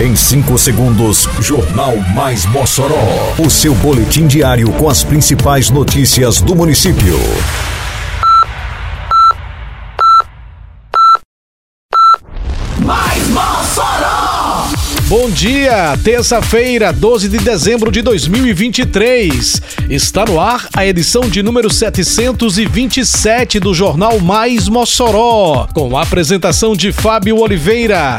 Em 5 segundos, Jornal Mais Mossoró. O seu boletim diário com as principais notícias do município. Mais Mossoró! Bom dia, terça-feira, 12 de dezembro de 2023. Está no ar a edição de número 727 do Jornal Mais Mossoró, com a apresentação de Fábio Oliveira.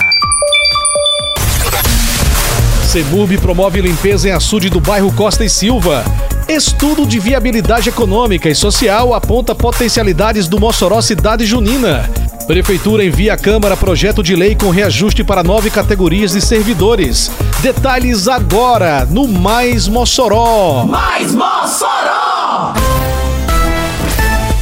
Semurb promove limpeza em açude do bairro Costa e Silva. Estudo de viabilidade econômica e social aponta potencialidades do Mossoró Cidade Junina. Prefeitura envia à Câmara projeto de lei com reajuste para nove categorias de servidores. Detalhes agora no Mais Mossoró. Mais Mossoró!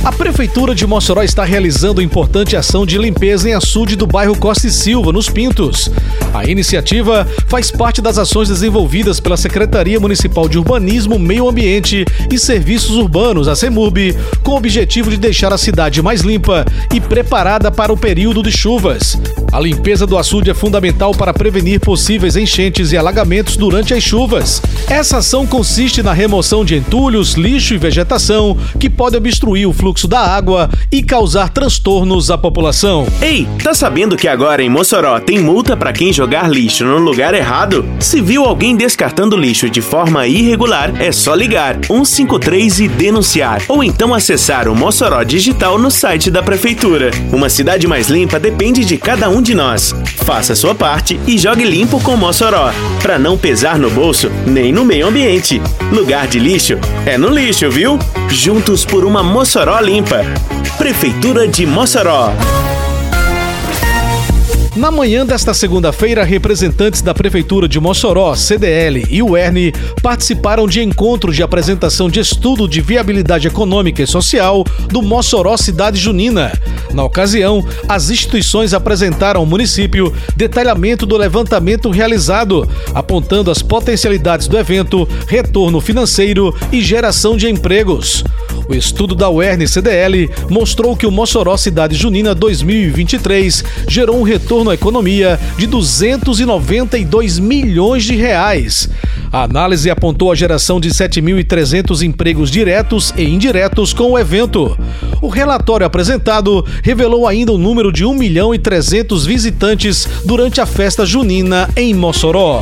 A Prefeitura de Mossoró está realizando importante ação de limpeza em açude do bairro Costa e Silva, nos Pintos. A iniciativa faz parte das ações desenvolvidas pela Secretaria Municipal de Urbanismo, Meio Ambiente e Serviços Urbanos, a CEMURB, com o objetivo de deixar a cidade mais limpa e preparada para o período de chuvas. A limpeza do açude é fundamental para prevenir possíveis enchentes e alagamentos durante as chuvas. Essa ação consiste na remoção de entulhos, lixo e vegetação que podem obstruir o fluxo da água e causar transtornos à população. Ei, tá sabendo que agora em Mossoró tem multa para quem jogar lixo no lugar errado? Se viu alguém descartando lixo de forma irregular, é só ligar 153 e denunciar, ou então acessar o Mossoró Digital no site da prefeitura. Uma cidade mais limpa depende de cada um de nós. Faça sua parte e jogue limpo com Mossoró, para não pesar no bolso nem no meio ambiente. Lugar de lixo é no lixo, viu? Juntos por uma Mossoró limpa. Prefeitura de Mossoró. Na manhã desta segunda-feira, representantes da Prefeitura de Mossoró, CDL e UERN participaram de encontro de apresentação de estudo de viabilidade econômica e social do Mossoró Cidade Junina. Na ocasião, as instituições apresentaram ao município detalhamento do levantamento realizado, apontando as potencialidades do evento, retorno financeiro e geração de empregos. O estudo da UERN CDL mostrou que o Mossoró Cidade Junina 2023 gerou um retorno à economia de 292 milhões de reais. A análise apontou a geração de 7.300 empregos diretos e indiretos com o evento. O relatório apresentado revelou ainda o número de 1 milhão e 300 visitantes durante a festa junina em Mossoró.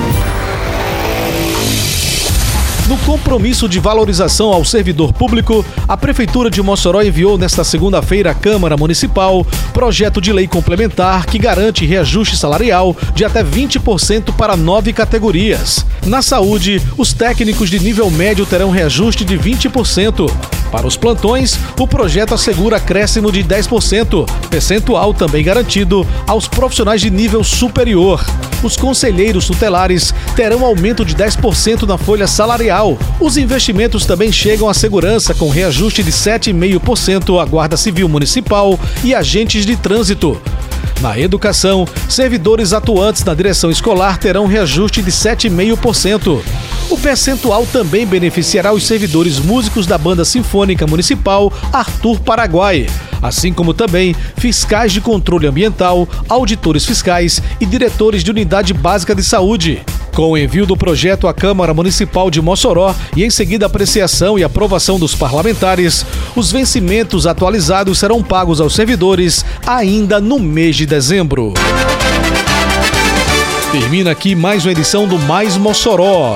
No compromisso de valorização ao servidor público, a Prefeitura de Mossoró enviou nesta segunda-feira à Câmara Municipal projeto de lei complementar que garante reajuste salarial de até 20% para nove categorias. Na saúde, os técnicos de nível médio terão reajuste de 20%. Para os plantões, o projeto assegura acréscimo de 10%, percentual também garantido aos profissionais de nível superior. Os conselheiros tutelares terão aumento de 10% na folha salarial. Os investimentos também chegam à segurança com reajuste de 7,5% à Guarda Civil Municipal e agentes de trânsito. Na educação, servidores atuantes na direção escolar terão reajuste de 7,5%. O percentual também beneficiará os servidores músicos da Banda Sinfônica Municipal Arthur Paraguai, assim como também fiscais de controle ambiental, auditores fiscais e diretores de unidade básica de saúde. Com o envio do projeto à Câmara Municipal de Mossoró e em seguida apreciação e aprovação dos parlamentares, os vencimentos atualizados serão pagos aos servidores ainda no mês de dezembro. Termina aqui mais uma edição do Mais Mossoró,